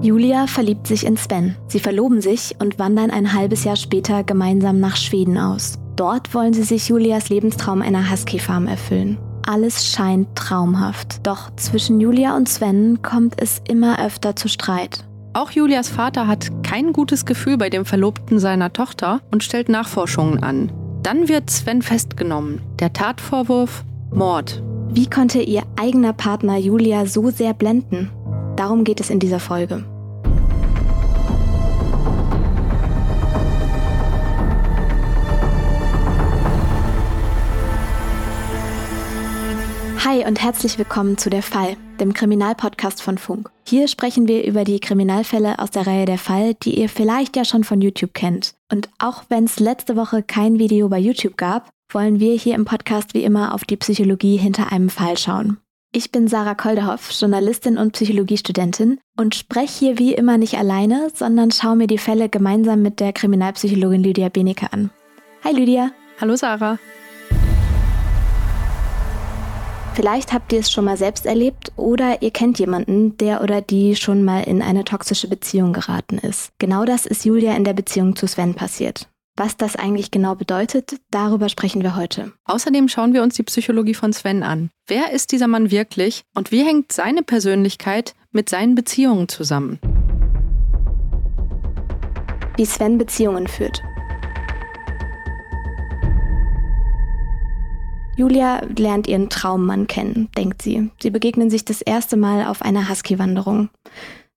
Julia verliebt sich in Sven. Sie verloben sich und wandern ein halbes Jahr später gemeinsam nach Schweden aus. Dort wollen sie sich Julias Lebenstraum einer Husky-Farm erfüllen. Alles scheint traumhaft. Doch zwischen Julia und Sven kommt es immer öfter zu Streit. Auch Julias Vater hat kein gutes Gefühl bei dem Verlobten seiner Tochter und stellt Nachforschungen an. Dann wird Sven festgenommen. Der Tatvorwurf Mord. Wie konnte ihr eigener Partner Julia so sehr blenden? Darum geht es in dieser Folge. Hi und herzlich willkommen zu Der Fall, dem Kriminalpodcast von Funk. Hier sprechen wir über die Kriminalfälle aus der Reihe Der Fall, die ihr vielleicht ja schon von YouTube kennt. Und auch wenn es letzte Woche kein Video bei YouTube gab, wollen wir hier im Podcast wie immer auf die Psychologie hinter einem Fall schauen. Ich bin Sarah Kolderhoff, Journalistin und Psychologiestudentin und spreche hier wie immer nicht alleine, sondern schaue mir die Fälle gemeinsam mit der Kriminalpsychologin Lydia Benecke an. Hi Lydia. Hallo Sarah. Vielleicht habt ihr es schon mal selbst erlebt oder ihr kennt jemanden, der oder die schon mal in eine toxische Beziehung geraten ist. Genau das ist Julia in der Beziehung zu Sven passiert. Was das eigentlich genau bedeutet, darüber sprechen wir heute. Außerdem schauen wir uns die Psychologie von Sven an. Wer ist dieser Mann wirklich und wie hängt seine Persönlichkeit mit seinen Beziehungen zusammen? Wie Sven Beziehungen führt. Julia lernt ihren Traummann kennen, denkt sie. Sie begegnen sich das erste Mal auf einer Husky-Wanderung.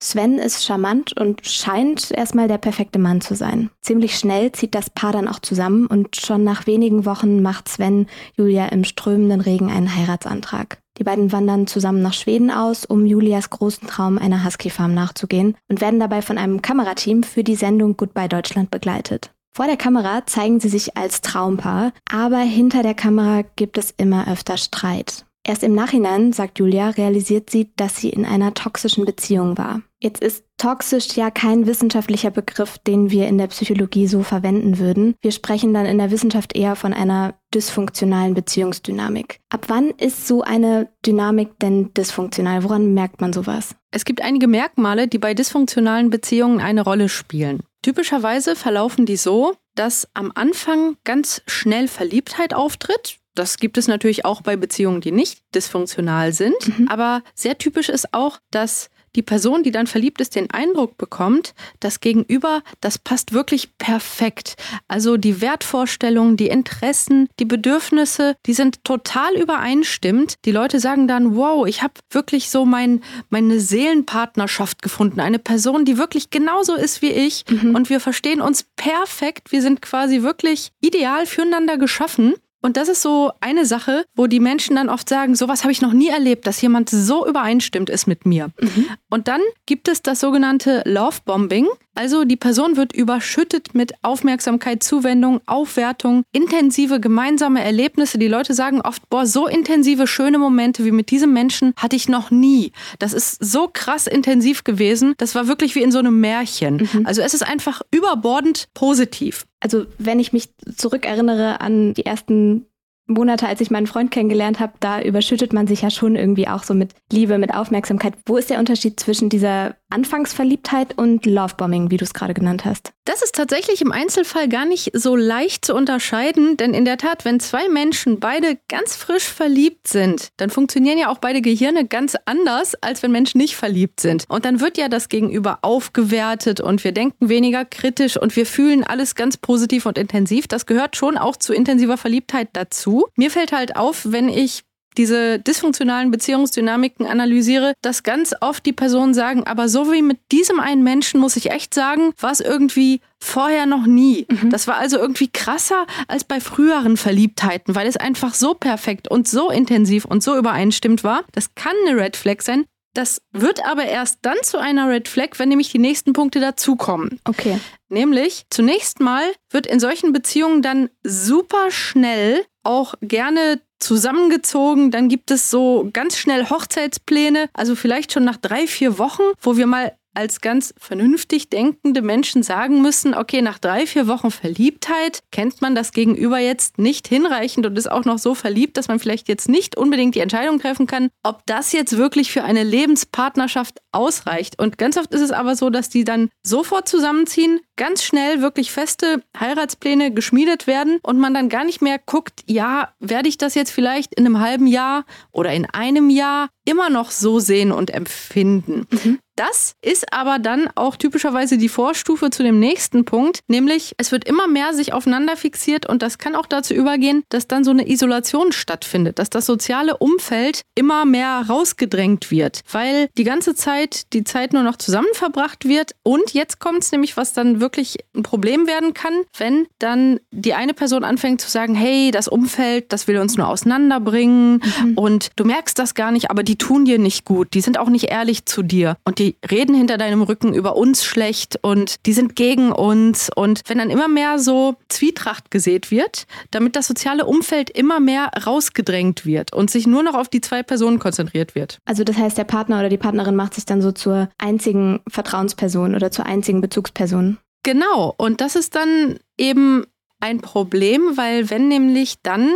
Sven ist charmant und scheint erstmal der perfekte Mann zu sein. Ziemlich schnell zieht das Paar dann auch zusammen und schon nach wenigen Wochen macht Sven Julia im strömenden Regen einen Heiratsantrag. Die beiden wandern zusammen nach Schweden aus, um Julias großen Traum einer Husky-Farm nachzugehen und werden dabei von einem Kamerateam für die Sendung Goodbye Deutschland begleitet. Vor der Kamera zeigen sie sich als Traumpaar, aber hinter der Kamera gibt es immer öfter Streit. Erst im Nachhinein, sagt Julia, realisiert sie, dass sie in einer toxischen Beziehung war. Jetzt ist toxisch ja kein wissenschaftlicher Begriff, den wir in der Psychologie so verwenden würden. Wir sprechen dann in der Wissenschaft eher von einer dysfunktionalen Beziehungsdynamik. Ab wann ist so eine Dynamik denn dysfunktional? Woran merkt man sowas? Es gibt einige Merkmale, die bei dysfunktionalen Beziehungen eine Rolle spielen. Typischerweise verlaufen die so, dass am Anfang ganz schnell Verliebtheit auftritt. Das gibt es natürlich auch bei Beziehungen, die nicht dysfunktional sind. Mhm. Aber sehr typisch ist auch, dass die Person, die dann verliebt ist, den Eindruck bekommt, das Gegenüber, das passt wirklich perfekt. Also die Wertvorstellungen, die Interessen, die Bedürfnisse, die sind total übereinstimmt. Die Leute sagen dann, wow, ich habe wirklich so mein, meine Seelenpartnerschaft gefunden. Eine Person, die wirklich genauso ist wie ich mhm. und wir verstehen uns perfekt. Wir sind quasi wirklich ideal füreinander geschaffen. Und das ist so eine Sache, wo die Menschen dann oft sagen, sowas habe ich noch nie erlebt, dass jemand so übereinstimmt ist mit mir. Mhm. Und dann gibt es das sogenannte Love Bombing. Also die Person wird überschüttet mit Aufmerksamkeit, Zuwendung, Aufwertung, intensive gemeinsame Erlebnisse. Die Leute sagen oft, boah, so intensive, schöne Momente wie mit diesem Menschen hatte ich noch nie. Das ist so krass intensiv gewesen. Das war wirklich wie in so einem Märchen. Mhm. Also es ist einfach überbordend positiv. Also wenn ich mich zurückerinnere an die ersten Monate, als ich meinen Freund kennengelernt habe, da überschüttet man sich ja schon irgendwie auch so mit Liebe, mit Aufmerksamkeit. Wo ist der Unterschied zwischen dieser Anfangsverliebtheit und Lovebombing, wie du es gerade genannt hast? Das ist tatsächlich im Einzelfall gar nicht so leicht zu unterscheiden, denn in der Tat, wenn zwei Menschen beide ganz frisch verliebt sind, dann funktionieren ja auch beide Gehirne ganz anders, als wenn Menschen nicht verliebt sind. Und dann wird ja das Gegenüber aufgewertet und wir denken weniger kritisch und wir fühlen alles ganz positiv und intensiv. Das gehört schon auch zu intensiver Verliebtheit dazu. Mir fällt halt auf, wenn ich diese dysfunktionalen Beziehungsdynamiken analysiere, dass ganz oft die Personen sagen, aber so wie mit diesem einen Menschen muss ich echt sagen, war es irgendwie vorher noch nie. Mhm. Das war also irgendwie krasser als bei früheren Verliebtheiten, weil es einfach so perfekt und so intensiv und so übereinstimmt war. Das kann eine Red Flag sein. Das wird aber erst dann zu einer Red Flag, wenn nämlich die nächsten Punkte dazukommen. Okay. Nämlich, zunächst mal wird in solchen Beziehungen dann super schnell auch gerne zusammengezogen. Dann gibt es so ganz schnell Hochzeitspläne, also vielleicht schon nach drei, vier Wochen, wo wir mal als ganz vernünftig denkende Menschen sagen müssen, okay, nach drei, vier Wochen Verliebtheit kennt man das Gegenüber jetzt nicht hinreichend und ist auch noch so verliebt, dass man vielleicht jetzt nicht unbedingt die Entscheidung treffen kann, ob das jetzt wirklich für eine Lebenspartnerschaft ausreicht. Und ganz oft ist es aber so, dass die dann sofort zusammenziehen, ganz schnell wirklich feste Heiratspläne geschmiedet werden und man dann gar nicht mehr guckt, ja, werde ich das jetzt vielleicht in einem halben Jahr oder in einem Jahr immer noch so sehen und empfinden. Mhm. Das ist aber dann auch typischerweise die Vorstufe zu dem nächsten Punkt, nämlich es wird immer mehr sich aufeinander fixiert und das kann auch dazu übergehen, dass dann so eine Isolation stattfindet, dass das soziale Umfeld immer mehr rausgedrängt wird, weil die ganze Zeit die Zeit nur noch zusammen verbracht wird und jetzt kommt es nämlich, was dann wirklich ein Problem werden kann, wenn dann die eine Person anfängt zu sagen, hey, das Umfeld, das will uns nur auseinanderbringen mhm. und du merkst das gar nicht, aber die tun dir nicht gut, die sind auch nicht ehrlich zu dir und die reden hinter deinem Rücken über uns schlecht und die sind gegen uns. Und wenn dann immer mehr so Zwietracht gesät wird, damit das soziale Umfeld immer mehr rausgedrängt wird und sich nur noch auf die zwei Personen konzentriert wird. Also das heißt, der Partner oder die Partnerin macht sich dann so zur einzigen Vertrauensperson oder zur einzigen Bezugsperson. Genau. Und das ist dann eben ein Problem, weil wenn nämlich dann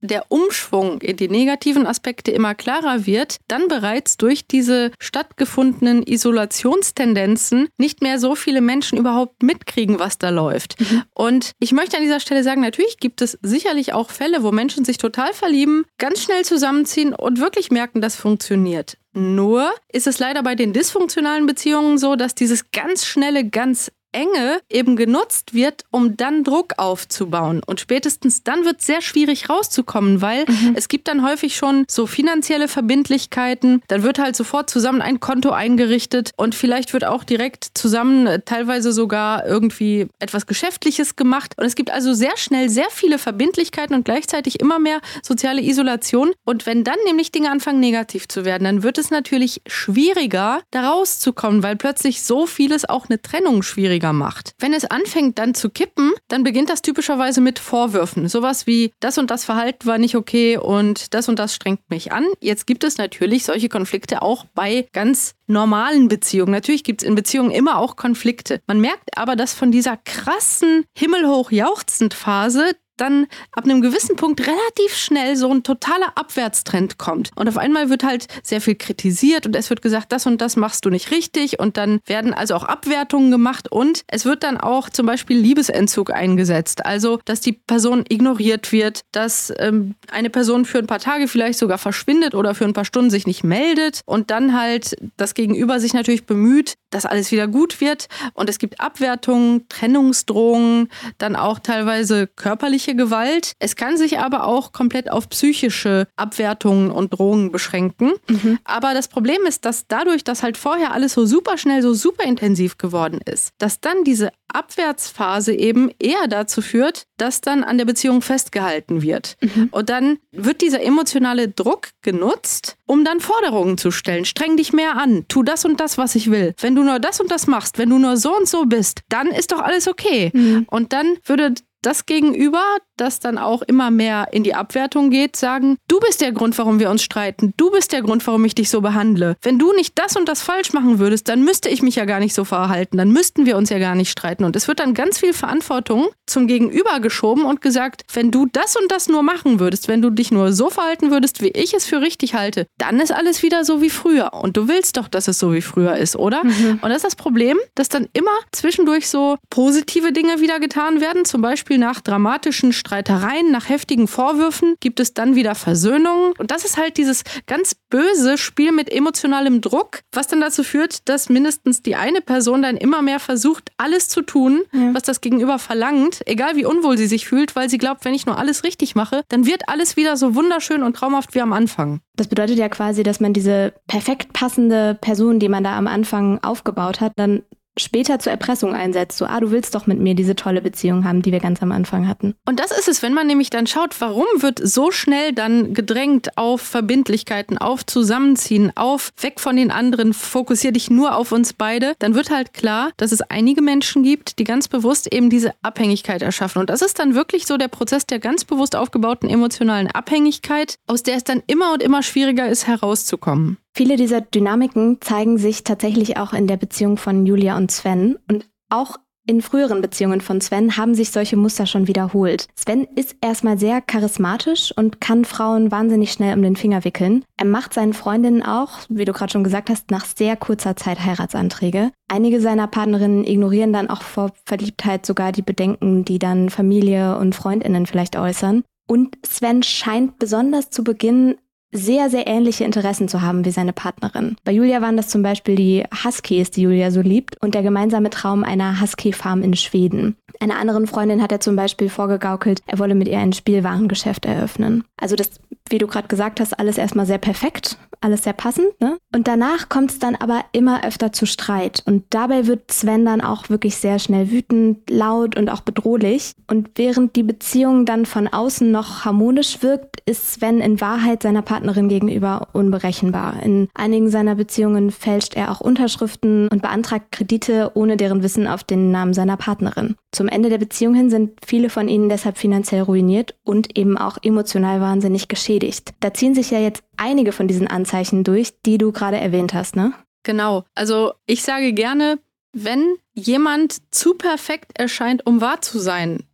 der Umschwung in die negativen Aspekte immer klarer wird, dann bereits durch diese stattgefundenen Isolationstendenzen nicht mehr so viele Menschen überhaupt mitkriegen, was da läuft. Mhm. Und ich möchte an dieser Stelle sagen, natürlich gibt es sicherlich auch Fälle, wo Menschen sich total verlieben, ganz schnell zusammenziehen und wirklich merken, das funktioniert. Nur ist es leider bei den dysfunktionalen Beziehungen so, dass dieses ganz schnelle, ganz Enge eben genutzt wird, um dann Druck aufzubauen. Und spätestens dann wird es sehr schwierig rauszukommen, weil mhm. es gibt dann häufig schon so finanzielle Verbindlichkeiten. Dann wird halt sofort zusammen ein Konto eingerichtet und vielleicht wird auch direkt zusammen äh, teilweise sogar irgendwie etwas Geschäftliches gemacht. Und es gibt also sehr schnell sehr viele Verbindlichkeiten und gleichzeitig immer mehr soziale Isolation. Und wenn dann nämlich Dinge anfangen negativ zu werden, dann wird es natürlich schwieriger, da rauszukommen, weil plötzlich so vieles auch eine Trennung schwierig schwieriger macht. Wenn es anfängt dann zu kippen, dann beginnt das typischerweise mit Vorwürfen. Sowas wie, das und das Verhalten war nicht okay und das und das strengt mich an. Jetzt gibt es natürlich solche Konflikte auch bei ganz normalen Beziehungen. Natürlich gibt es in Beziehungen immer auch Konflikte. Man merkt aber, dass von dieser krassen himmelhoch jauchzend Phase dann ab einem gewissen Punkt relativ schnell so ein totaler Abwärtstrend kommt. Und auf einmal wird halt sehr viel kritisiert und es wird gesagt, das und das machst du nicht richtig und dann werden also auch Abwertungen gemacht und es wird dann auch zum Beispiel Liebesentzug eingesetzt. Also, dass die Person ignoriert wird, dass ähm, eine Person für ein paar Tage vielleicht sogar verschwindet oder für ein paar Stunden sich nicht meldet und dann halt das Gegenüber sich natürlich bemüht, dass alles wieder gut wird. Und es gibt Abwertungen, Trennungsdrohungen, dann auch teilweise körperliche körperliche Gewalt. Es kann sich aber auch komplett auf psychische Abwertungen und Drohungen beschränken. Mhm. Aber das Problem ist, dass dadurch, dass halt vorher alles so super schnell, so super intensiv geworden ist, dass dann diese Abwärtsphase eben eher dazu führt, dass dann an der Beziehung festgehalten wird. Mhm. Und dann wird dieser emotionale Druck genutzt, um dann Forderungen zu stellen. Streng dich mehr an, tu das und das, was ich will. Wenn du nur das und das machst, wenn du nur so und so bist, dann ist doch alles okay. Mhm. Und dann würde das Gegenüber, das dann auch immer mehr in die Abwertung geht, sagen, du bist der Grund, warum wir uns streiten, du bist der Grund, warum ich dich so behandle. Wenn du nicht das und das falsch machen würdest, dann müsste ich mich ja gar nicht so verhalten, dann müssten wir uns ja gar nicht streiten. Und es wird dann ganz viel Verantwortung zum Gegenüber geschoben und gesagt, wenn du das und das nur machen würdest, wenn du dich nur so verhalten würdest, wie ich es für richtig halte, dann ist alles wieder so wie früher. Und du willst doch, dass es so wie früher ist, oder? Mhm. Und das ist das Problem, dass dann immer zwischendurch so positive Dinge wieder getan werden, zum Beispiel Beispiel nach dramatischen Streitereien, nach heftigen Vorwürfen gibt es dann wieder Versöhnungen. Und das ist halt dieses ganz böse Spiel mit emotionalem Druck, was dann dazu führt, dass mindestens die eine Person dann immer mehr versucht, alles zu tun, ja. was das Gegenüber verlangt, egal wie unwohl sie sich fühlt, weil sie glaubt, wenn ich nur alles richtig mache, dann wird alles wieder so wunderschön und traumhaft wie am Anfang. Das bedeutet ja quasi, dass man diese perfekt passende Person, die man da am Anfang aufgebaut hat, dann später zur Erpressung einsetzt. So, ah, du willst doch mit mir diese tolle Beziehung haben, die wir ganz am Anfang hatten. Und das ist es, wenn man nämlich dann schaut, warum wird so schnell dann gedrängt auf Verbindlichkeiten, auf Zusammenziehen, auf weg von den anderen, fokussier dich nur auf uns beide, dann wird halt klar, dass es einige Menschen gibt, die ganz bewusst eben diese Abhängigkeit erschaffen. Und das ist dann wirklich so der Prozess der ganz bewusst aufgebauten emotionalen Abhängigkeit, aus der es dann immer und immer schwieriger ist, herauszukommen. Viele dieser Dynamiken zeigen sich tatsächlich auch in der Beziehung von Julia und Sven und auch in früheren Beziehungen von Sven haben sich solche Muster schon wiederholt. Sven ist erstmal sehr charismatisch und kann Frauen wahnsinnig schnell um den Finger wickeln. Er macht seinen Freundinnen auch, wie du gerade schon gesagt hast, nach sehr kurzer Zeit Heiratsanträge. Einige seiner Partnerinnen ignorieren dann auch vor Verliebtheit sogar die Bedenken, die dann Familie und Freundinnen vielleicht äußern. Und Sven scheint besonders zu Beginn sehr, sehr ähnliche Interessen zu haben wie seine Partnerin. Bei Julia waren das zum Beispiel die Huskies, die Julia so liebt, und der gemeinsame Traum einer Husky-Farm in Schweden. Einer anderen Freundin hat er zum Beispiel vorgegaukelt, er wolle mit ihr ein Spielwarengeschäft eröffnen. Also das, wie du gerade gesagt hast, alles erstmal sehr perfekt, alles sehr passend, ne? Und danach kommt es dann aber immer öfter zu Streit. Und dabei wird Sven dann auch wirklich sehr schnell wütend, laut und auch bedrohlich. Und während die Beziehung dann von außen noch harmonisch wirkt, ist Sven in Wahrheit seiner Partnerin gegenüber unberechenbar. In einigen seiner Beziehungen fälscht er auch Unterschriften und beantragt Kredite ohne deren Wissen auf den Namen seiner Partnerin. Zum Ende der Beziehung hin sind viele von ihnen deshalb finanziell ruiniert und eben auch emotional wahnsinnig geschädigt. Da ziehen sich ja jetzt einige von diesen Anzeichen durch, die du gerade erwähnt hast, ne? Genau. Also ich sage gerne, wenn jemand zu perfekt erscheint, um wahr zu sein,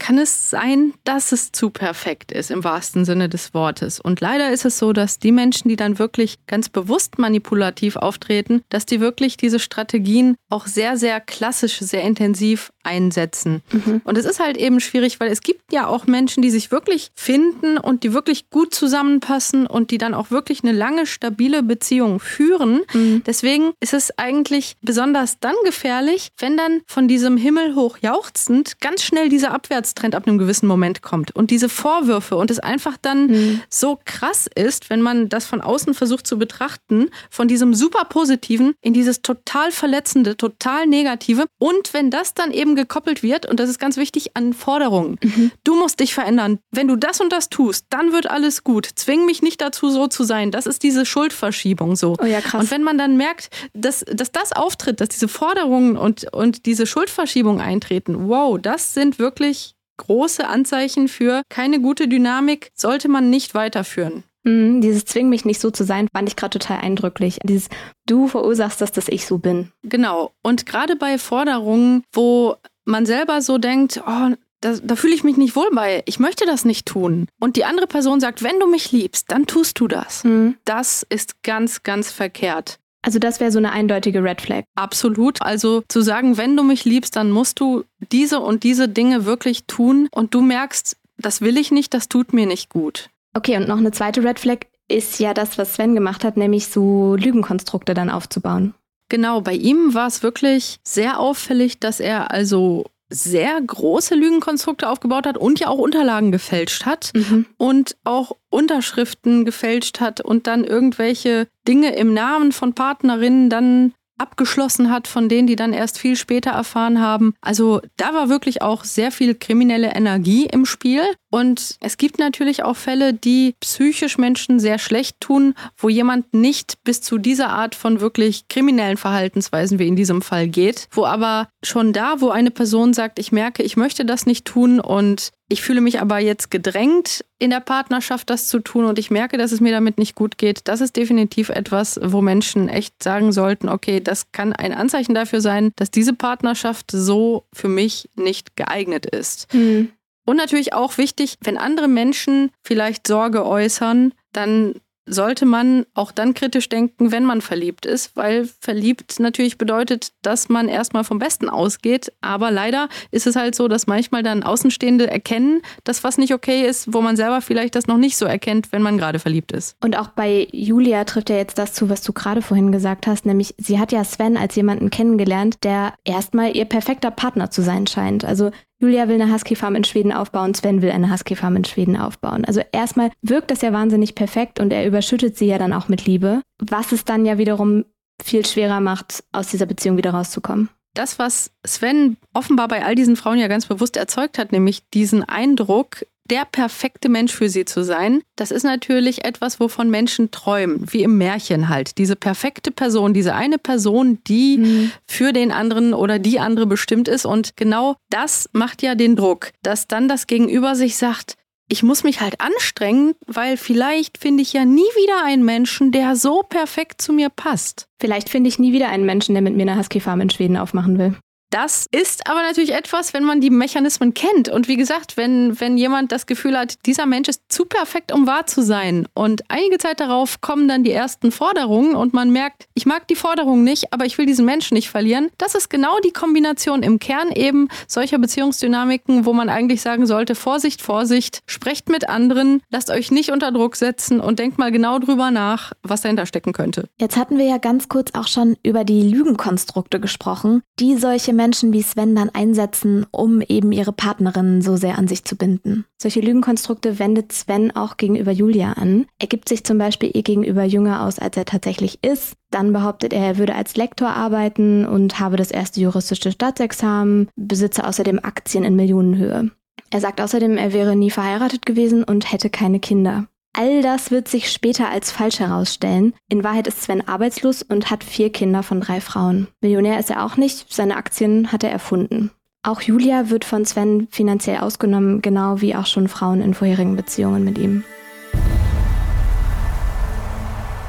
kann es sein, dass es zu perfekt ist im wahrsten Sinne des Wortes. Und leider ist es so, dass die Menschen, die dann wirklich ganz bewusst manipulativ auftreten, dass die wirklich diese Strategien auch sehr, sehr klassisch, sehr intensiv einsetzen. Mhm. Und es ist halt eben schwierig, weil es gibt ja auch Menschen, die sich wirklich finden und die wirklich gut zusammenpassen und die dann auch wirklich eine lange, stabile Beziehung führen. Mhm. Deswegen ist es eigentlich besonders dann gefährlich, wenn dann von diesem Himmel hoch jauchzend ganz schnell dieser Abwärtstrend ab einem gewissen Moment kommt und diese Vorwürfe und es einfach dann mhm. so krass ist, wenn man das von außen versucht zu betrachten, von diesem super positiven in dieses total verletzende, total negative und wenn das dann eben eben gekoppelt wird, und das ist ganz wichtig, an Forderungen. Mhm. Du musst dich verändern. Wenn du das und das tust, dann wird alles gut. Zwing mich nicht dazu, so zu sein. Das ist diese Schuldverschiebung so. Oh ja, krass. Und wenn man dann merkt, dass, dass das auftritt, dass diese Forderungen und, und diese Schuldverschiebung eintreten, wow, das sind wirklich große Anzeichen für keine gute Dynamik, sollte man nicht weiterführen. Mhm, dieses Zwing mich nicht so zu sein, fand ich gerade total eindrücklich. Dieses Du verursachst das, dass ich so bin. Genau. Und gerade bei Forderungen, wo man selber so denkt, oh, da, da fühle ich mich nicht wohl bei. Ich möchte das nicht tun. Und die andere Person sagt, wenn du mich liebst, dann tust du das. Mhm. Das ist ganz, ganz verkehrt. Also das wäre so eine eindeutige Red Flag. Absolut. Also zu sagen, wenn du mich liebst, dann musst du diese und diese Dinge wirklich tun und du merkst, das will ich nicht, das tut mir nicht gut. Okay, und noch eine zweite Red Flag ist ja das, was Sven gemacht hat, nämlich so Lügenkonstrukte dann aufzubauen. Genau, bei ihm war es wirklich sehr auffällig, dass er also sehr große Lügenkonstrukte aufgebaut hat und ja auch Unterlagen gefälscht hat mhm. und auch Unterschriften gefälscht hat und dann irgendwelche Dinge im Namen von Partnerinnen dann abgeschlossen hat, von denen, die dann erst viel später erfahren haben. Also da war wirklich auch sehr viel kriminelle Energie im Spiel. Und es gibt natürlich auch Fälle, die psychisch Menschen sehr schlecht tun, wo jemand nicht bis zu dieser Art von wirklich kriminellen Verhaltensweisen wie in diesem Fall geht, wo aber schon da, wo eine Person sagt, ich merke, ich möchte das nicht tun und ich fühle mich aber jetzt gedrängt, in der Partnerschaft das zu tun und ich merke, dass es mir damit nicht gut geht. Das ist definitiv etwas, wo Menschen echt sagen sollten, okay, das kann ein Anzeichen dafür sein, dass diese Partnerschaft so für mich nicht geeignet ist. Mhm. Und natürlich auch wichtig, wenn andere Menschen vielleicht Sorge äußern, dann sollte man auch dann kritisch denken, wenn man verliebt ist, weil verliebt natürlich bedeutet, dass man erstmal vom Besten ausgeht. Aber leider ist es halt so, dass manchmal dann Außenstehende erkennen, dass was nicht okay ist, wo man selber vielleicht das noch nicht so erkennt, wenn man gerade verliebt ist. Und auch bei Julia trifft ja jetzt das zu, was du gerade vorhin gesagt hast, nämlich sie hat ja Sven als jemanden kennengelernt, der erstmal ihr perfekter Partner zu sein scheint. Also Julia will eine Husky-Farm in Schweden aufbauen, Sven will eine Husky-Farm in Schweden aufbauen. Also erstmal wirkt das ja wahnsinnig perfekt und er überschüttet sie ja dann auch mit Liebe, was es dann ja wiederum viel schwerer macht, aus dieser Beziehung wieder rauszukommen. Das, was Sven offenbar bei all diesen Frauen ja ganz bewusst erzeugt hat, nämlich diesen Eindruck, der perfekte Mensch für sie zu sein, das ist natürlich etwas, wovon Menschen träumen, wie im Märchen halt. Diese perfekte Person, diese eine Person, die mhm. für den anderen oder die andere bestimmt ist. Und genau das macht ja den Druck, dass dann das Gegenüber sich sagt, ich muss mich halt anstrengen, weil vielleicht finde ich ja nie wieder einen Menschen, der so perfekt zu mir passt. Vielleicht finde ich nie wieder einen Menschen, der mit mir eine Husky-Farm in Schweden aufmachen will. Das ist aber natürlich etwas, wenn man die Mechanismen kennt. Und wie gesagt, wenn, wenn jemand das Gefühl hat, dieser Mensch ist zu perfekt, um wahr zu sein. Und einige Zeit darauf kommen dann die ersten Forderungen und man merkt, ich mag die Forderungen nicht, aber ich will diesen Menschen nicht verlieren. Das ist genau die Kombination im Kern eben solcher Beziehungsdynamiken, wo man eigentlich sagen sollte, Vorsicht, Vorsicht, sprecht mit anderen, lasst euch nicht unter Druck setzen und denkt mal genau drüber nach, was dahinter stecken könnte. Jetzt hatten wir ja ganz kurz auch schon über die Lügenkonstrukte gesprochen, die solche Menschen wie Sven dann einsetzen, um eben ihre Partnerinnen so sehr an sich zu binden. Solche Lügenkonstrukte wendet Sven auch gegenüber Julia an. Er gibt sich zum Beispiel ihr gegenüber jünger aus, als er tatsächlich ist. Dann behauptet er, er würde als Lektor arbeiten und habe das erste juristische Staatsexamen, besitze außerdem Aktien in Millionenhöhe. Er sagt außerdem, er wäre nie verheiratet gewesen und hätte keine Kinder. All das wird sich später als falsch herausstellen. In Wahrheit ist Sven arbeitslos und hat vier Kinder von drei Frauen. Millionär ist er auch nicht, seine Aktien hat er erfunden. Auch Julia wird von Sven finanziell ausgenommen, genau wie auch schon Frauen in vorherigen Beziehungen mit ihm.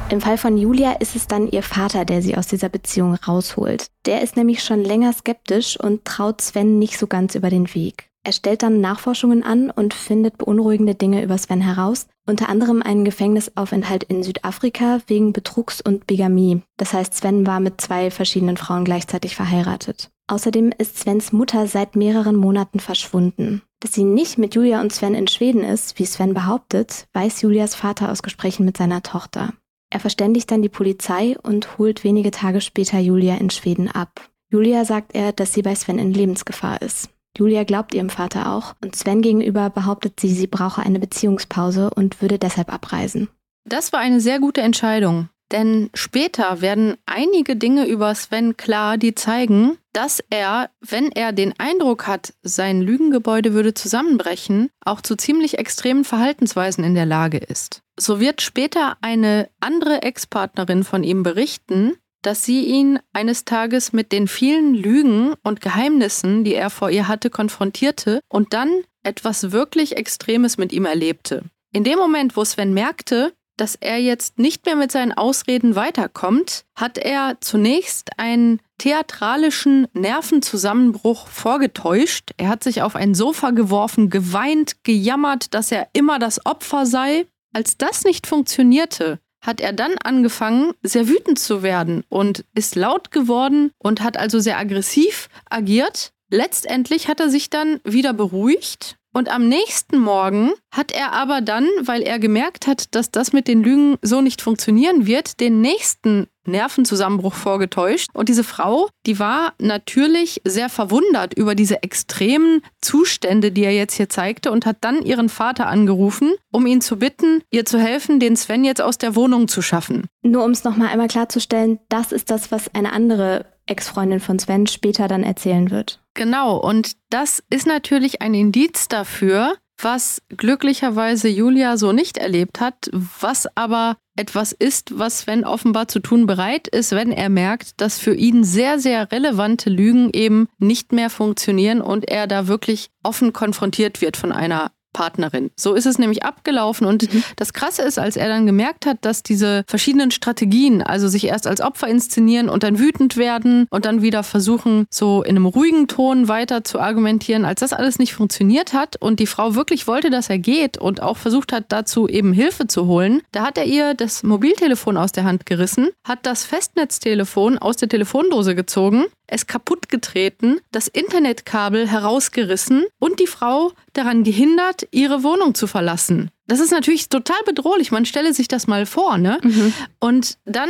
Im Fall von Julia ist es dann ihr Vater, der sie aus dieser Beziehung rausholt. Der ist nämlich schon länger skeptisch und traut Sven nicht so ganz über den Weg. Er stellt dann Nachforschungen an und findet beunruhigende Dinge über Sven heraus, unter anderem einen Gefängnisaufenthalt in Südafrika wegen Betrugs und Bigamie. Das heißt, Sven war mit zwei verschiedenen Frauen gleichzeitig verheiratet. Außerdem ist Svens Mutter seit mehreren Monaten verschwunden. Dass sie nicht mit Julia und Sven in Schweden ist, wie Sven behauptet, weiß Julias Vater aus Gesprächen mit seiner Tochter. Er verständigt dann die Polizei und holt wenige Tage später Julia in Schweden ab. Julia sagt er, dass sie bei Sven in Lebensgefahr ist. Julia glaubt ihrem Vater auch und Sven gegenüber behauptet sie, sie brauche eine Beziehungspause und würde deshalb abreisen. Das war eine sehr gute Entscheidung, denn später werden einige Dinge über Sven klar, die zeigen, dass er, wenn er den Eindruck hat, sein Lügengebäude würde zusammenbrechen, auch zu ziemlich extremen Verhaltensweisen in der Lage ist. So wird später eine andere Ex-Partnerin von ihm berichten, dass sie ihn eines Tages mit den vielen Lügen und Geheimnissen, die er vor ihr hatte, konfrontierte und dann etwas wirklich Extremes mit ihm erlebte. In dem Moment, wo Sven merkte, dass er jetzt nicht mehr mit seinen Ausreden weiterkommt, hat er zunächst einen theatralischen Nervenzusammenbruch vorgetäuscht. Er hat sich auf ein Sofa geworfen, geweint, gejammert, dass er immer das Opfer sei. Als das nicht funktionierte, hat er dann angefangen, sehr wütend zu werden und ist laut geworden und hat also sehr aggressiv agiert. Letztendlich hat er sich dann wieder beruhigt und am nächsten Morgen hat er aber dann, weil er gemerkt hat, dass das mit den Lügen so nicht funktionieren wird, den nächsten Nervenzusammenbruch vorgetäuscht. Und diese Frau, die war natürlich sehr verwundert über diese extremen Zustände, die er jetzt hier zeigte und hat dann ihren Vater angerufen, um ihn zu bitten, ihr zu helfen, den Sven jetzt aus der Wohnung zu schaffen. Nur um es nochmal einmal klarzustellen, das ist das, was eine andere Ex-Freundin von Sven später dann erzählen wird. Genau, und das ist natürlich ein Indiz dafür, was glücklicherweise Julia so nicht erlebt hat, was aber etwas ist, was Sven offenbar zu tun bereit ist, wenn er merkt, dass für ihn sehr, sehr relevante Lügen eben nicht mehr funktionieren und er da wirklich offen konfrontiert wird von einer Partnerin. So ist es nämlich abgelaufen. Und mhm. das Krasse ist, als er dann gemerkt hat, dass diese verschiedenen Strategien, also sich erst als Opfer inszenieren und dann wütend werden und dann wieder versuchen, so in einem ruhigen Ton weiter zu argumentieren, als das alles nicht funktioniert hat und die Frau wirklich wollte, dass er geht und auch versucht hat, dazu eben Hilfe zu holen, da hat er ihr das Mobiltelefon aus der Hand gerissen, hat das Festnetztelefon aus der Telefondose gezogen es kaputt getreten, das Internetkabel herausgerissen und die Frau daran gehindert, ihre Wohnung zu verlassen. Das ist natürlich total bedrohlich. Man stelle sich das mal vor, ne? Mhm. Und dann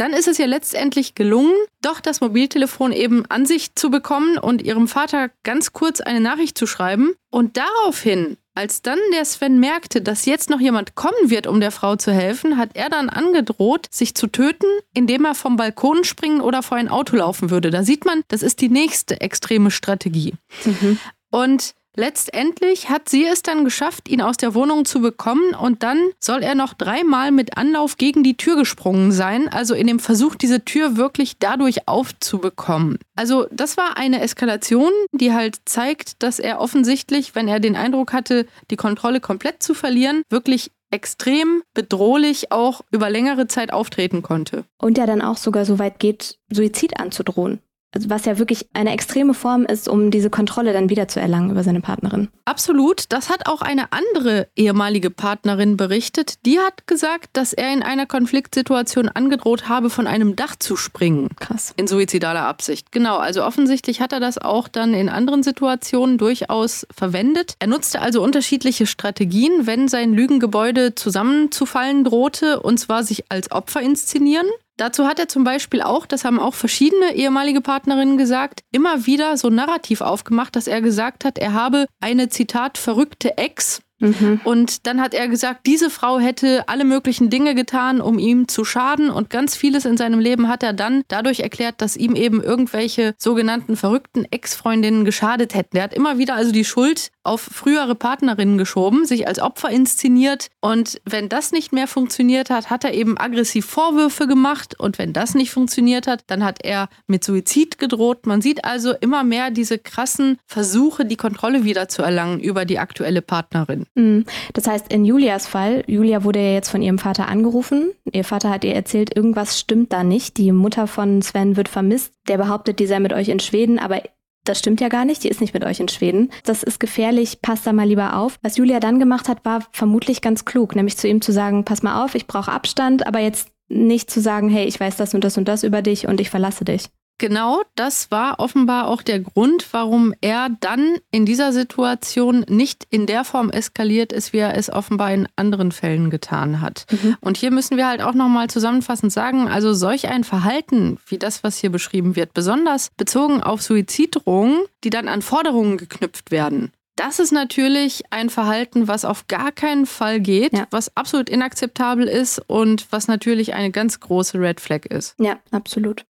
dann ist es ja letztendlich gelungen, doch das Mobiltelefon eben an sich zu bekommen und ihrem Vater ganz kurz eine Nachricht zu schreiben. Und daraufhin als dann der Sven merkte, dass jetzt noch jemand kommen wird, um der Frau zu helfen, hat er dann angedroht, sich zu töten, indem er vom Balkon springen oder vor ein Auto laufen würde. Da sieht man, das ist die nächste extreme Strategie. Mhm. Und Letztendlich hat sie es dann geschafft, ihn aus der Wohnung zu bekommen und dann soll er noch dreimal mit Anlauf gegen die Tür gesprungen sein, also in dem Versuch, diese Tür wirklich dadurch aufzubekommen. Also das war eine Eskalation, die halt zeigt, dass er offensichtlich, wenn er den Eindruck hatte, die Kontrolle komplett zu verlieren, wirklich extrem bedrohlich auch über längere Zeit auftreten konnte. Und ja dann auch sogar so weit geht, Suizid anzudrohen. Also was ja wirklich eine extreme Form ist, um diese Kontrolle dann wieder zu erlangen über seine Partnerin. Absolut. Das hat auch eine andere ehemalige Partnerin berichtet. Die hat gesagt, dass er in einer Konfliktsituation angedroht habe, von einem Dach zu springen. Krass. In suizidaler Absicht. Genau. Also offensichtlich hat er das auch dann in anderen Situationen durchaus verwendet. Er nutzte also unterschiedliche Strategien, wenn sein Lügengebäude zusammenzufallen drohte, und zwar sich als Opfer inszenieren. Dazu hat er zum Beispiel auch, das haben auch verschiedene ehemalige Partnerinnen gesagt, immer wieder so narrativ aufgemacht, dass er gesagt hat, er habe eine Zitat verrückte Ex Mhm. Und dann hat er gesagt, diese Frau hätte alle möglichen Dinge getan, um ihm zu schaden. Und ganz vieles in seinem Leben hat er dann dadurch erklärt, dass ihm eben irgendwelche sogenannten verrückten Ex-Freundinnen geschadet hätten. Er hat immer wieder also die Schuld auf frühere Partnerinnen geschoben, sich als Opfer inszeniert. Und wenn das nicht mehr funktioniert hat, hat er eben aggressiv Vorwürfe gemacht. Und wenn das nicht funktioniert hat, dann hat er mit Suizid gedroht. Man sieht also immer mehr diese krassen Versuche, die Kontrolle wieder zu erlangen über die aktuelle Partnerin. Mhm. Das heißt, in Julias Fall, Julia wurde ja jetzt von ihrem Vater angerufen. Ihr Vater hat ihr erzählt, irgendwas stimmt da nicht. Die Mutter von Sven wird vermisst. Der behauptet, die sei mit euch in Schweden, aber das stimmt ja gar nicht, die ist nicht mit euch in Schweden. Das ist gefährlich, passt da mal lieber auf. Was Julia dann gemacht hat, war vermutlich ganz klug, nämlich zu ihm zu sagen, pass mal auf, ich brauche Abstand, aber jetzt nicht zu sagen, hey, ich weiß das und das und das über dich und ich verlasse dich. Genau, das war offenbar auch der Grund, warum er dann in dieser Situation nicht in der Form eskaliert ist, wie er es offenbar in anderen Fällen getan hat. Mhm. Und hier müssen wir halt auch nochmal zusammenfassend sagen, also solch ein Verhalten wie das, was hier beschrieben wird, besonders bezogen auf Suiziddrohungen, die dann an Forderungen geknüpft werden. Das ist natürlich ein Verhalten, was auf gar keinen Fall geht, ja. was absolut inakzeptabel ist und was natürlich eine ganz große Red Flag ist. Ja, absolut.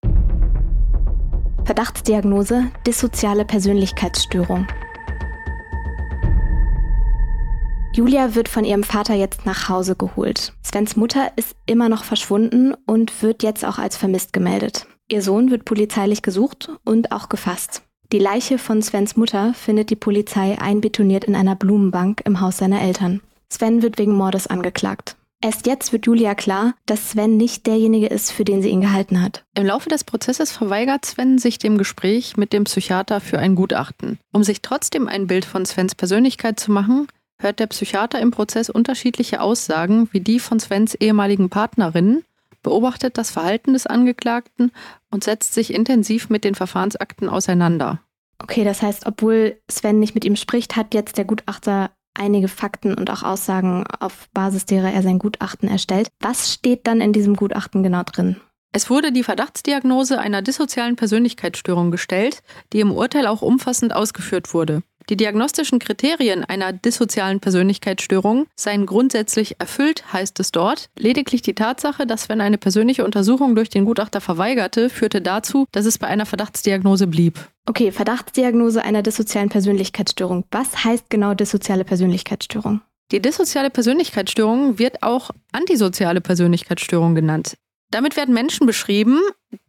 Verdachtsdiagnose dissoziale Persönlichkeitsstörung. Julia wird von ihrem Vater jetzt nach Hause geholt. Svens Mutter ist immer noch verschwunden und wird jetzt auch als vermisst gemeldet. Ihr Sohn wird polizeilich gesucht und auch gefasst. Die Leiche von Svens Mutter findet die Polizei einbetoniert in einer Blumenbank im Haus seiner Eltern. Sven wird wegen Mordes angeklagt. Erst jetzt wird Julia klar, dass Sven nicht derjenige ist, für den sie ihn gehalten hat. Im Laufe des Prozesses verweigert Sven sich dem Gespräch mit dem Psychiater für ein Gutachten. Um sich trotzdem ein Bild von Svens Persönlichkeit zu machen, hört der Psychiater im Prozess unterschiedliche Aussagen wie die von Svens ehemaligen Partnerinnen, beobachtet das Verhalten des Angeklagten und setzt sich intensiv mit den Verfahrensakten auseinander. Okay, das heißt, obwohl Sven nicht mit ihm spricht, hat jetzt der Gutachter einige Fakten und auch Aussagen, auf Basis derer er sein Gutachten erstellt. Was steht dann in diesem Gutachten genau drin? Es wurde die Verdachtsdiagnose einer dissozialen Persönlichkeitsstörung gestellt, die im Urteil auch umfassend ausgeführt wurde. Die diagnostischen Kriterien einer dissozialen Persönlichkeitsstörung seien grundsätzlich erfüllt, heißt es dort. Lediglich die Tatsache, dass wenn eine persönliche Untersuchung durch den Gutachter verweigerte, führte dazu, dass es bei einer Verdachtsdiagnose blieb. Okay, Verdachtsdiagnose einer dissozialen Persönlichkeitsstörung. Was heißt genau dissoziale Persönlichkeitsstörung? Die dissoziale Persönlichkeitsstörung wird auch antisoziale Persönlichkeitsstörung genannt. Damit werden Menschen beschrieben,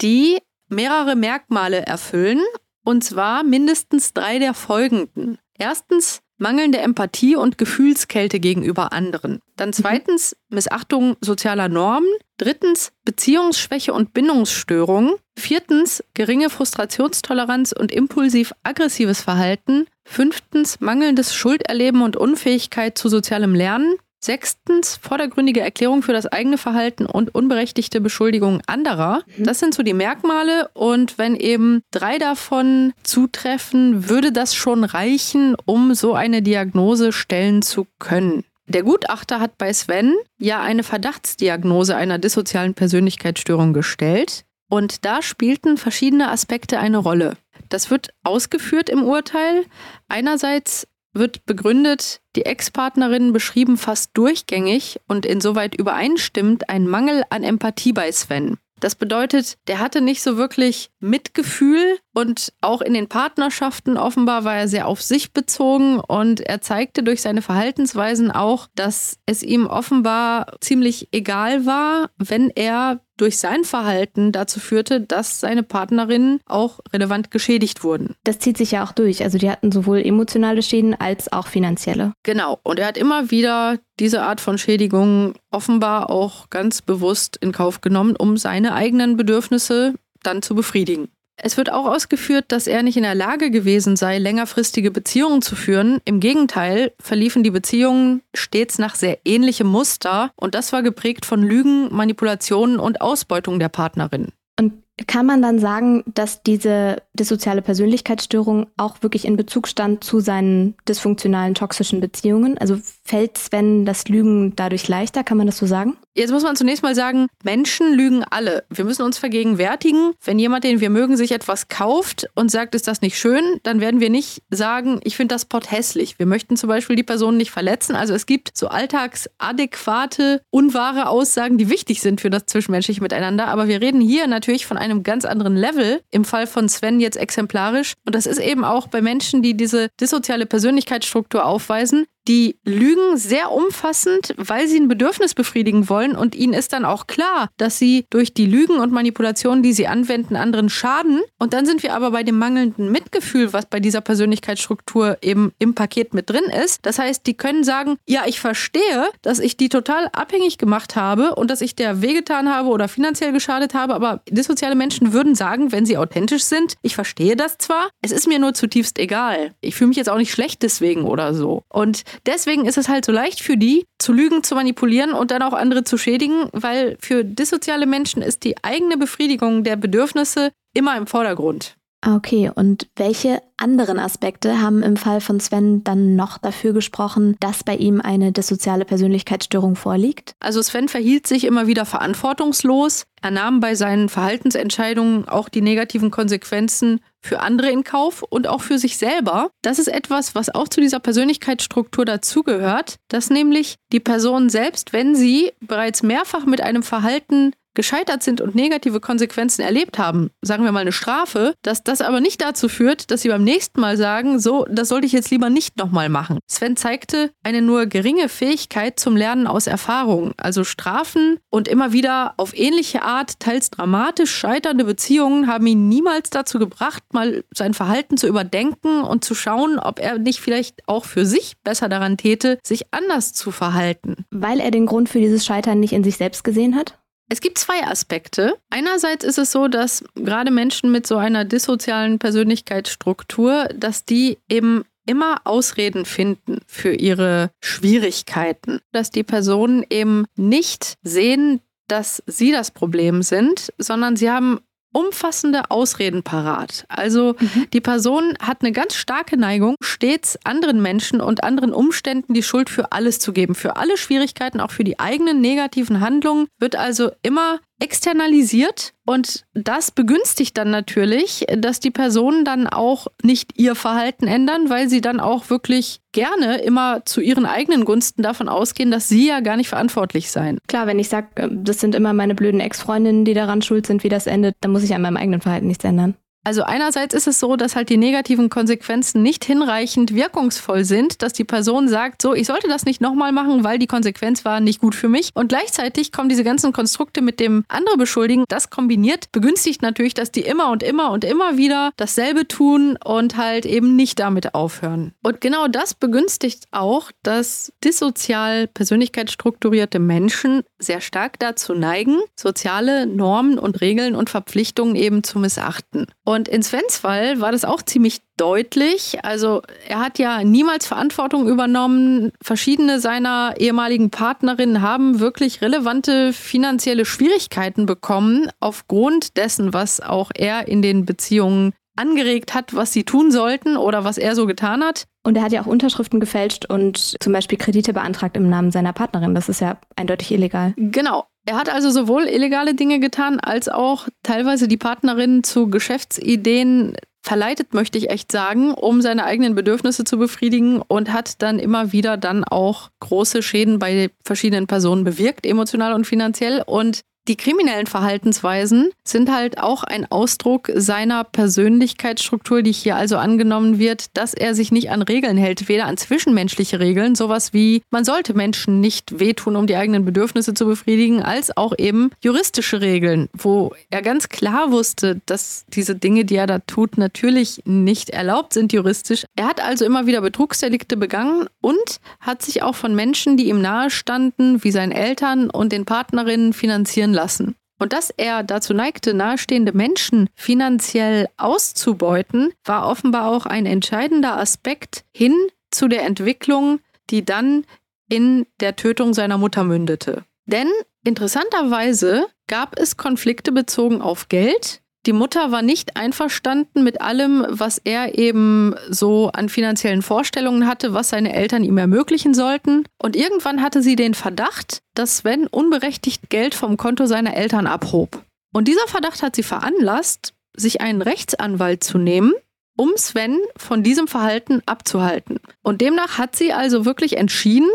die mehrere Merkmale erfüllen und zwar mindestens drei der folgenden. Erstens mangelnde Empathie und Gefühlskälte gegenüber anderen. Dann mhm. zweitens Missachtung sozialer Normen. Drittens Beziehungsschwäche und Bindungsstörungen. Viertens geringe Frustrationstoleranz und impulsiv-aggressives Verhalten. Fünftens mangelndes Schulderleben und Unfähigkeit zu sozialem Lernen. Sechstens, vordergründige Erklärung für das eigene Verhalten und unberechtigte Beschuldigungen anderer. Mhm. Das sind so die Merkmale. Und wenn eben drei davon zutreffen, würde das schon reichen, um so eine Diagnose stellen zu können. Der Gutachter hat bei Sven ja eine Verdachtsdiagnose einer dissozialen Persönlichkeitsstörung gestellt. Und da spielten verschiedene Aspekte eine Rolle. Das wird ausgeführt im Urteil. Einerseits wird begründet, die Ex-Partnerinnen beschrieben fast durchgängig und insoweit übereinstimmend einen Mangel an Empathie bei Sven. Das bedeutet, der hatte nicht so wirklich Mitgefühl und auch in den Partnerschaften offenbar war er sehr auf sich bezogen und er zeigte durch seine Verhaltensweisen auch, dass es ihm offenbar ziemlich egal war, wenn er durch sein Verhalten dazu führte, dass seine Partnerinnen auch relevant geschädigt wurden. Das zieht sich ja auch durch. Also die hatten sowohl emotionale Schäden als auch finanzielle. Genau. Und er hat immer wieder diese Art von Schädigungen offenbar auch ganz bewusst in Kauf genommen, um seine eigenen Bedürfnisse dann zu befriedigen. Es wird auch ausgeführt, dass er nicht in der Lage gewesen sei, längerfristige Beziehungen zu führen. Im Gegenteil verliefen die Beziehungen stets nach sehr ähnlichem Muster und das war geprägt von Lügen, Manipulationen und Ausbeutung der Partnerin. Und kann man dann sagen, dass diese dissoziale Persönlichkeitsstörung auch wirklich in Bezug stand zu seinen dysfunktionalen toxischen Beziehungen? Also fällt Sven das Lügen dadurch leichter? Kann man das so sagen? Jetzt muss man zunächst mal sagen, Menschen lügen alle. Wir müssen uns vergegenwärtigen, wenn jemand, den wir mögen, sich etwas kauft und sagt, ist das nicht schön, dann werden wir nicht sagen, ich finde das Pott hässlich. Wir möchten zum Beispiel die Person nicht verletzen. Also es gibt so alltagsadäquate, unwahre Aussagen, die wichtig sind für das zwischenmenschliche Miteinander. Aber wir reden hier natürlich von einem ganz anderen Level. Im Fall von Sven jetzt exemplarisch. Und das ist eben auch bei Menschen, die diese dissoziale Persönlichkeitsstruktur aufweisen, die lügen sehr umfassend, weil sie ein Bedürfnis befriedigen wollen und ihnen ist dann auch klar, dass sie durch die Lügen und Manipulationen, die sie anwenden, anderen schaden. Und dann sind wir aber bei dem mangelnden Mitgefühl, was bei dieser Persönlichkeitsstruktur eben im Paket mit drin ist. Das heißt, die können sagen, ja, ich verstehe, dass ich die total abhängig gemacht habe und dass ich der wehgetan habe oder finanziell geschadet habe, aber dissoziale Menschen würden sagen, wenn sie authentisch sind, ich verstehe das zwar, es ist mir nur zutiefst egal. Ich fühle mich jetzt auch nicht schlecht deswegen oder so. Und Deswegen ist es halt so leicht für die, zu lügen, zu manipulieren und dann auch andere zu schädigen, weil für dissoziale Menschen ist die eigene Befriedigung der Bedürfnisse immer im Vordergrund. Ah, okay, und welche anderen Aspekte haben im Fall von Sven dann noch dafür gesprochen, dass bei ihm eine dissoziale Persönlichkeitsstörung vorliegt? Also Sven verhielt sich immer wieder verantwortungslos. Er nahm bei seinen Verhaltensentscheidungen auch die negativen Konsequenzen für andere in Kauf und auch für sich selber. Das ist etwas, was auch zu dieser Persönlichkeitsstruktur dazugehört, dass nämlich die Person selbst, wenn sie bereits mehrfach mit einem Verhalten gescheitert sind und negative Konsequenzen erlebt haben, sagen wir mal eine Strafe, dass das aber nicht dazu führt, dass sie beim nächsten Mal sagen, so, das sollte ich jetzt lieber nicht nochmal machen. Sven zeigte eine nur geringe Fähigkeit zum Lernen aus Erfahrung. Also Strafen und immer wieder auf ähnliche Art, teils dramatisch scheiternde Beziehungen haben ihn niemals dazu gebracht, mal sein Verhalten zu überdenken und zu schauen, ob er nicht vielleicht auch für sich besser daran täte, sich anders zu verhalten. Weil er den Grund für dieses Scheitern nicht in sich selbst gesehen hat? Es gibt zwei Aspekte. Einerseits ist es so, dass gerade Menschen mit so einer dissozialen Persönlichkeitsstruktur, dass die eben immer Ausreden finden für ihre Schwierigkeiten, dass die Personen eben nicht sehen, dass sie das Problem sind, sondern sie haben umfassende Ausreden parat. Also mhm. die Person hat eine ganz starke Neigung, stets anderen Menschen und anderen Umständen die Schuld für alles zu geben. Für alle Schwierigkeiten, auch für die eigenen negativen Handlungen, wird also immer externalisiert und das begünstigt dann natürlich, dass die Personen dann auch nicht ihr Verhalten ändern, weil sie dann auch wirklich gerne immer zu ihren eigenen Gunsten davon ausgehen, dass sie ja gar nicht verantwortlich seien. Klar, wenn ich sage, äh, das sind immer meine blöden Ex-Freundinnen, die daran schuld sind, wie das endet, dann muss ich an meinem eigenen Verhalten nichts ändern. Also einerseits ist es so, dass halt die negativen Konsequenzen nicht hinreichend wirkungsvoll sind, dass die Person sagt, so, ich sollte das nicht nochmal machen, weil die Konsequenz war nicht gut für mich. Und gleichzeitig kommen diese ganzen Konstrukte mit dem andere beschuldigen. Das kombiniert begünstigt natürlich, dass die immer und immer und immer wieder dasselbe tun und halt eben nicht damit aufhören. Und genau das begünstigt auch, dass dissozial persönlichkeitsstrukturierte Menschen sehr stark dazu neigen, soziale Normen und Regeln und Verpflichtungen eben zu missachten. Und in Svens Fall war das auch ziemlich deutlich. Also er hat ja niemals Verantwortung übernommen. Verschiedene seiner ehemaligen Partnerinnen haben wirklich relevante finanzielle Schwierigkeiten bekommen aufgrund dessen, was auch er in den Beziehungen angeregt hat, was sie tun sollten oder was er so getan hat. Und er hat ja auch Unterschriften gefälscht und zum Beispiel Kredite beantragt im Namen seiner Partnerin. Das ist ja eindeutig illegal. Genau. Er hat also sowohl illegale Dinge getan, als auch teilweise die Partnerin zu Geschäftsideen verleitet, möchte ich echt sagen, um seine eigenen Bedürfnisse zu befriedigen und hat dann immer wieder dann auch große Schäden bei verschiedenen Personen bewirkt, emotional und finanziell. Und die kriminellen Verhaltensweisen sind halt auch ein Ausdruck seiner Persönlichkeitsstruktur, die hier also angenommen wird, dass er sich nicht an Regeln hält, weder an zwischenmenschliche Regeln, sowas wie man sollte Menschen nicht wehtun, um die eigenen Bedürfnisse zu befriedigen, als auch eben juristische Regeln, wo er ganz klar wusste, dass diese Dinge, die er da tut, natürlich nicht erlaubt sind juristisch. Er hat also immer wieder Betrugsdelikte begangen und hat sich auch von Menschen, die ihm nahestanden, wie seinen Eltern und den Partnerinnen finanzieren lassen. Und dass er dazu neigte, nahestehende Menschen finanziell auszubeuten, war offenbar auch ein entscheidender Aspekt hin zu der Entwicklung, die dann in der Tötung seiner Mutter mündete. Denn interessanterweise gab es Konflikte bezogen auf Geld, die Mutter war nicht einverstanden mit allem, was er eben so an finanziellen Vorstellungen hatte, was seine Eltern ihm ermöglichen sollten. Und irgendwann hatte sie den Verdacht, dass Sven unberechtigt Geld vom Konto seiner Eltern abhob. Und dieser Verdacht hat sie veranlasst, sich einen Rechtsanwalt zu nehmen, um Sven von diesem Verhalten abzuhalten. Und demnach hat sie also wirklich entschieden,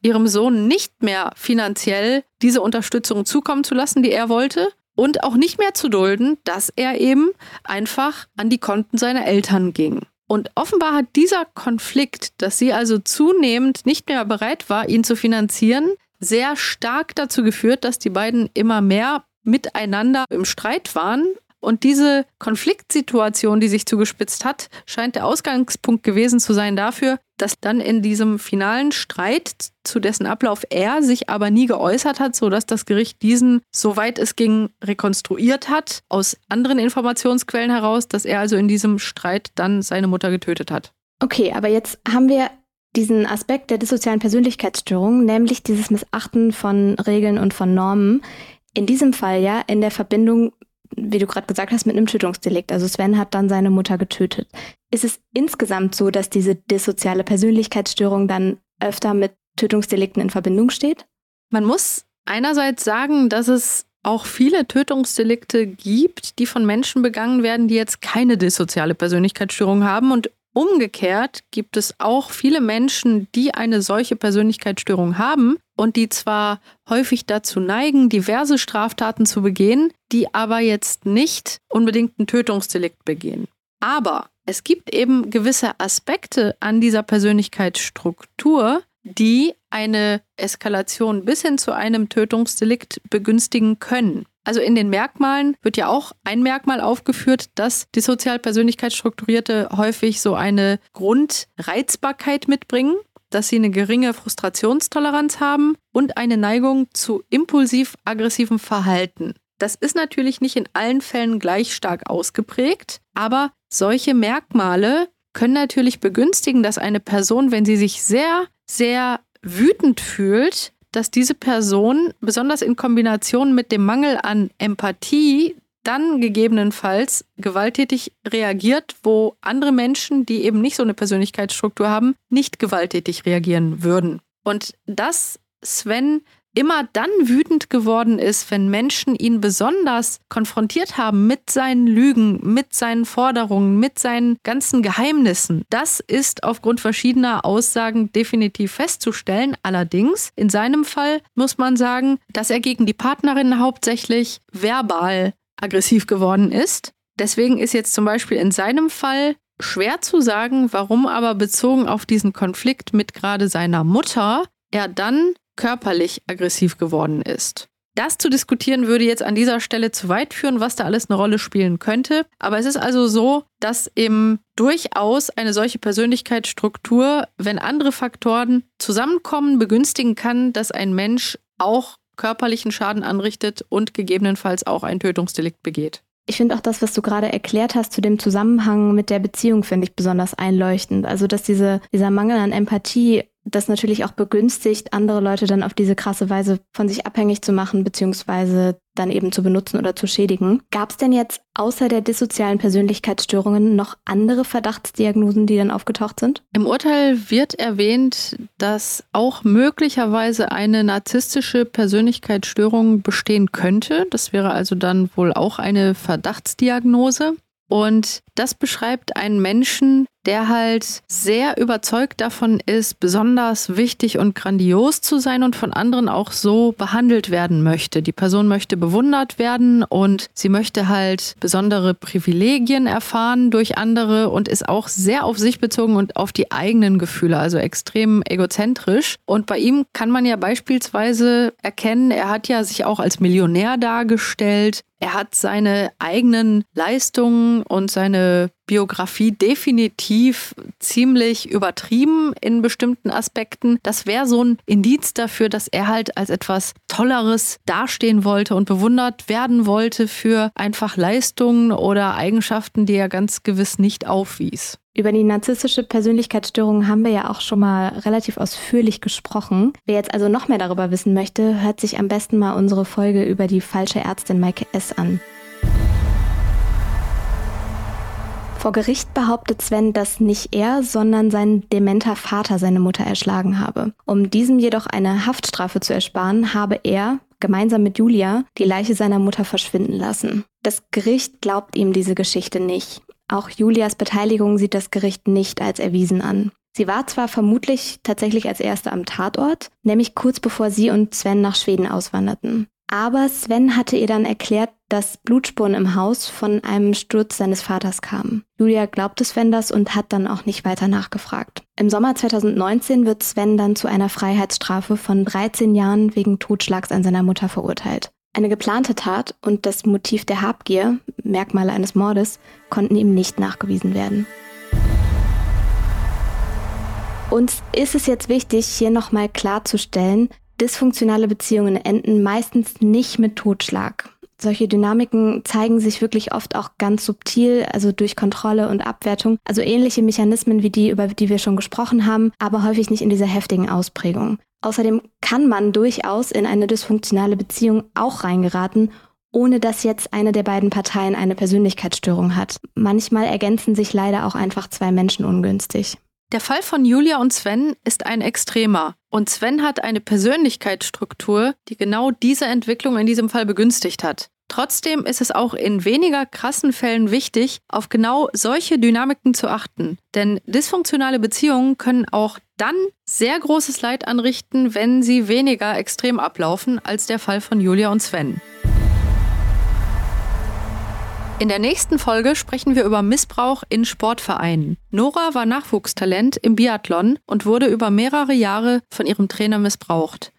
ihrem Sohn nicht mehr finanziell diese Unterstützung zukommen zu lassen, die er wollte, und auch nicht mehr zu dulden, dass er eben einfach an die Konten seiner Eltern ging. Und offenbar hat dieser Konflikt, dass sie also zunehmend nicht mehr bereit war, ihn zu finanzieren, sehr stark dazu geführt, dass die beiden immer mehr miteinander im Streit waren und diese Konfliktsituation, die sich zugespitzt hat, scheint der Ausgangspunkt gewesen zu sein dafür, dass dann in diesem finalen Streit, zu dessen Ablauf er sich aber nie geäußert hat, sodass das Gericht diesen, soweit es ging, rekonstruiert hat, aus anderen Informationsquellen heraus, dass er also in diesem Streit dann seine Mutter getötet hat. Okay, aber jetzt haben wir diesen Aspekt der dissozialen Persönlichkeitsstörung, nämlich dieses Missachten von Regeln und von Normen. In diesem Fall ja in der Verbindung wie du gerade gesagt hast, mit einem Tötungsdelikt. Also Sven hat dann seine Mutter getötet. Ist es insgesamt so, dass diese dissoziale Persönlichkeitsstörung dann öfter mit Tötungsdelikten in Verbindung steht? Man muss einerseits sagen, dass es auch viele Tötungsdelikte gibt, die von Menschen begangen werden, die jetzt keine dissoziale Persönlichkeitsstörung haben. Und umgekehrt gibt es auch viele Menschen, die eine solche Persönlichkeitsstörung haben, und die zwar häufig dazu neigen, diverse Straftaten zu begehen, die aber jetzt nicht unbedingt ein Tötungsdelikt begehen. Aber es gibt eben gewisse Aspekte an dieser Persönlichkeitsstruktur, die eine Eskalation bis hin zu einem Tötungsdelikt begünstigen können. Also in den Merkmalen wird ja auch ein Merkmal aufgeführt, dass die Sozialpersönlichkeitsstrukturierte häufig so eine Grundreizbarkeit mitbringen dass sie eine geringe Frustrationstoleranz haben und eine Neigung zu impulsiv-aggressivem Verhalten. Das ist natürlich nicht in allen Fällen gleich stark ausgeprägt, aber solche Merkmale können natürlich begünstigen, dass eine Person, wenn sie sich sehr, sehr wütend fühlt, dass diese Person besonders in Kombination mit dem Mangel an Empathie dann gegebenenfalls gewalttätig reagiert, wo andere Menschen, die eben nicht so eine Persönlichkeitsstruktur haben, nicht gewalttätig reagieren würden. Und dass Sven immer dann wütend geworden ist, wenn Menschen ihn besonders konfrontiert haben mit seinen Lügen, mit seinen Forderungen, mit seinen ganzen Geheimnissen. Das ist aufgrund verschiedener Aussagen definitiv festzustellen. Allerdings, in seinem Fall muss man sagen, dass er gegen die Partnerin hauptsächlich verbal aggressiv geworden ist. Deswegen ist jetzt zum Beispiel in seinem Fall schwer zu sagen, warum aber bezogen auf diesen Konflikt mit gerade seiner Mutter er dann körperlich aggressiv geworden ist. Das zu diskutieren würde jetzt an dieser Stelle zu weit führen, was da alles eine Rolle spielen könnte. Aber es ist also so, dass eben durchaus eine solche Persönlichkeitsstruktur, wenn andere Faktoren zusammenkommen, begünstigen kann, dass ein Mensch auch körperlichen Schaden anrichtet und gegebenenfalls auch ein Tötungsdelikt begeht. Ich finde auch das, was du gerade erklärt hast zu dem Zusammenhang mit der Beziehung, finde ich besonders einleuchtend. Also, dass diese, dieser Mangel an Empathie das natürlich auch begünstigt, andere Leute dann auf diese krasse Weise von sich abhängig zu machen, beziehungsweise dann eben zu benutzen oder zu schädigen. Gab es denn jetzt außer der dissozialen Persönlichkeitsstörungen noch andere Verdachtsdiagnosen, die dann aufgetaucht sind? Im Urteil wird erwähnt, dass auch möglicherweise eine narzisstische Persönlichkeitsstörung bestehen könnte. Das wäre also dann wohl auch eine Verdachtsdiagnose. Und das beschreibt einen Menschen, der halt sehr überzeugt davon ist, besonders wichtig und grandios zu sein und von anderen auch so behandelt werden möchte. Die Person möchte bewundert werden und sie möchte halt besondere Privilegien erfahren durch andere und ist auch sehr auf sich bezogen und auf die eigenen Gefühle, also extrem egozentrisch. Und bei ihm kann man ja beispielsweise erkennen, er hat ja sich auch als Millionär dargestellt. Er hat seine eigenen Leistungen und seine Biografie definitiv ziemlich übertrieben in bestimmten Aspekten. Das wäre so ein Indiz dafür, dass er halt als etwas Tolleres dastehen wollte und bewundert werden wollte für einfach Leistungen oder Eigenschaften, die er ganz gewiss nicht aufwies. Über die narzisstische Persönlichkeitsstörung haben wir ja auch schon mal relativ ausführlich gesprochen. Wer jetzt also noch mehr darüber wissen möchte, hört sich am besten mal unsere Folge über die falsche Ärztin Maike S. an. Vor Gericht behauptet Sven, dass nicht er, sondern sein dementer Vater seine Mutter erschlagen habe. Um diesem jedoch eine Haftstrafe zu ersparen, habe er, gemeinsam mit Julia, die Leiche seiner Mutter verschwinden lassen. Das Gericht glaubt ihm diese Geschichte nicht. Auch Julias Beteiligung sieht das Gericht nicht als erwiesen an. Sie war zwar vermutlich tatsächlich als erste am Tatort, nämlich kurz bevor sie und Sven nach Schweden auswanderten. Aber Sven hatte ihr dann erklärt, dass Blutspuren im Haus von einem Sturz seines Vaters kamen. Julia glaubte Sven das und hat dann auch nicht weiter nachgefragt. Im Sommer 2019 wird Sven dann zu einer Freiheitsstrafe von 13 Jahren wegen Totschlags an seiner Mutter verurteilt. Eine geplante Tat und das Motiv der Habgier, Merkmale eines Mordes, konnten ihm nicht nachgewiesen werden. Uns ist es jetzt wichtig, hier nochmal klarzustellen, dysfunktionale Beziehungen enden meistens nicht mit Totschlag. Solche Dynamiken zeigen sich wirklich oft auch ganz subtil, also durch Kontrolle und Abwertung. Also ähnliche Mechanismen wie die, über die wir schon gesprochen haben, aber häufig nicht in dieser heftigen Ausprägung. Außerdem kann man durchaus in eine dysfunktionale Beziehung auch reingeraten, ohne dass jetzt eine der beiden Parteien eine Persönlichkeitsstörung hat. Manchmal ergänzen sich leider auch einfach zwei Menschen ungünstig. Der Fall von Julia und Sven ist ein extremer. Und Sven hat eine Persönlichkeitsstruktur, die genau diese Entwicklung in diesem Fall begünstigt hat. Trotzdem ist es auch in weniger krassen Fällen wichtig, auf genau solche Dynamiken zu achten. Denn dysfunktionale Beziehungen können auch dann sehr großes Leid anrichten, wenn sie weniger extrem ablaufen als der Fall von Julia und Sven. In der nächsten Folge sprechen wir über Missbrauch in Sportvereinen. Nora war Nachwuchstalent im Biathlon und wurde über mehrere Jahre von ihrem Trainer missbraucht.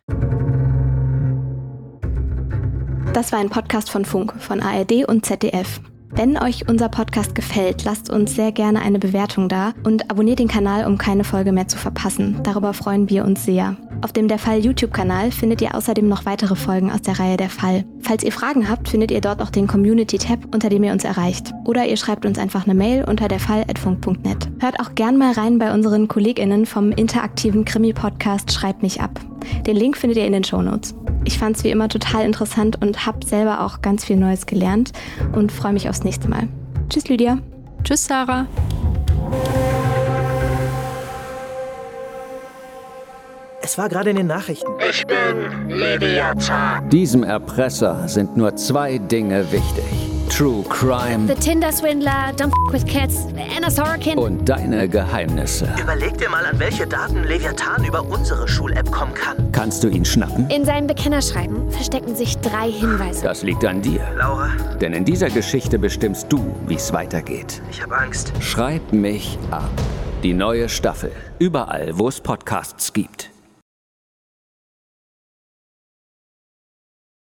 Das war ein Podcast von Funk, von ARD und ZDF. Wenn euch unser Podcast gefällt, lasst uns sehr gerne eine Bewertung da und abonniert den Kanal, um keine Folge mehr zu verpassen. Darüber freuen wir uns sehr. Auf dem Der Fall YouTube-Kanal findet ihr außerdem noch weitere Folgen aus der Reihe Der Fall. Falls ihr Fragen habt, findet ihr dort auch den Community-Tab, unter dem ihr uns erreicht. Oder ihr schreibt uns einfach eine Mail unter derfall.funk.net. Hört auch gern mal rein bei unseren KollegInnen vom interaktiven Krimi-Podcast Schreibt mich ab. Den Link findet ihr in den Shownotes. Ich fand es wie immer total interessant und habe selber auch ganz viel Neues gelernt und freue mich aufs nächste Mal. Tschüss, Lydia. Tschüss, Sarah. Es war gerade in den Nachrichten. Ich bin Leviathan. Diesem Erpresser sind nur zwei Dinge wichtig. True Crime The Tinder Swindler, Don't F with Cats, Anna Sorokin. und deine Geheimnisse. Überleg dir mal, an welche Daten Leviathan über unsere Schul-App kommen kann. Kannst du ihn schnappen? In seinem Bekennerschreiben verstecken sich drei Hinweise. Das liegt an dir. Laura, Denn in dieser Geschichte bestimmst du, wie es weitergeht. ich habe Angst. Schreib mich ab. Die neue Staffel. Überall, wo es Podcasts gibt.